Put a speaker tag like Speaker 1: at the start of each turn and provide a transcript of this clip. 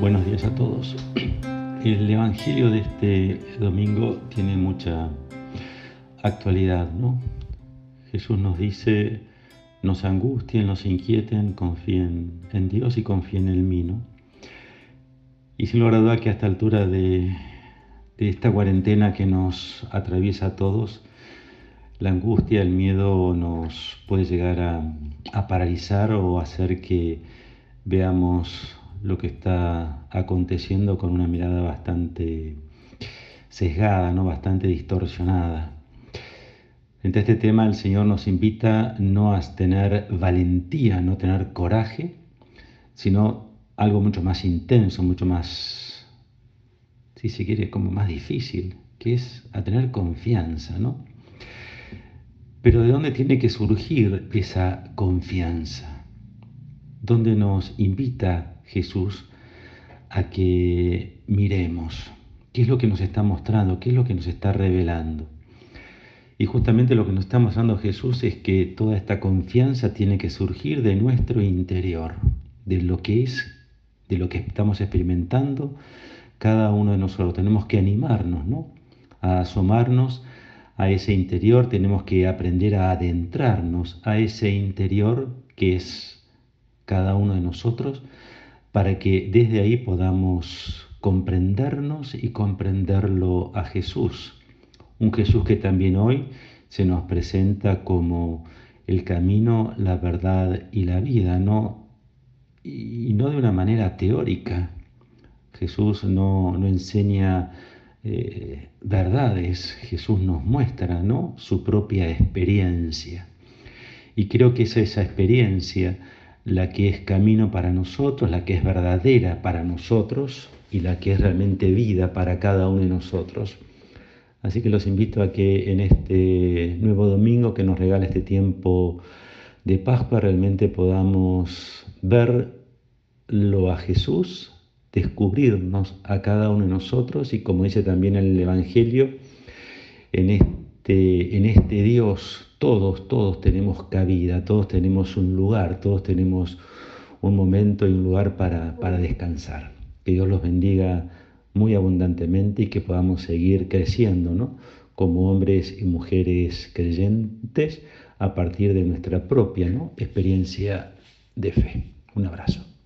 Speaker 1: Buenos días a todos. El Evangelio de este domingo tiene mucha actualidad, ¿no? Jesús nos dice, no se angustien, no se inquieten, confíen en Dios y confíen en mí, ¿no? Y sin lugar a duda que a esta altura de, de esta cuarentena que nos atraviesa a todos, la angustia, el miedo nos puede llegar a, a paralizar o hacer que veamos lo que está aconteciendo con una mirada bastante sesgada, ¿no? bastante distorsionada. Frente este tema el Señor nos invita no a tener valentía, no tener coraje, sino algo mucho más intenso, mucho más, si se quiere, como más difícil, que es a tener confianza, ¿no? Pero ¿de dónde tiene que surgir esa confianza? ¿Dónde nos invita Jesús a que miremos qué es lo que nos está mostrando, qué es lo que nos está revelando. Y justamente lo que nos está mostrando Jesús es que toda esta confianza tiene que surgir de nuestro interior, de lo que es, de lo que estamos experimentando cada uno de nosotros. Tenemos que animarnos, ¿no? A asomarnos a ese interior, tenemos que aprender a adentrarnos a ese interior que es cada uno de nosotros para que desde ahí podamos comprendernos y comprenderlo a Jesús. Un Jesús que también hoy se nos presenta como el camino, la verdad y la vida, ¿no? Y no de una manera teórica. Jesús no, enseña eh, verdades, Jesús nos muestra, ¿no? Su propia experiencia. Y creo que es esa experiencia la que es camino para nosotros, la que es verdadera para nosotros y la que es realmente vida para cada uno de nosotros. Así que los invito a que en este nuevo domingo que nos regala este tiempo de Pascua realmente podamos verlo a Jesús, descubrirnos a cada uno de nosotros y como dice también el Evangelio, en este, en este Dios todos, todos tenemos cabida, todos tenemos un lugar, todos tenemos un momento y un lugar para, para descansar. Que Dios los bendiga muy abundantemente y que podamos seguir creciendo, ¿no? Como hombres y mujeres creyentes a partir de nuestra propia experiencia de fe. Un abrazo.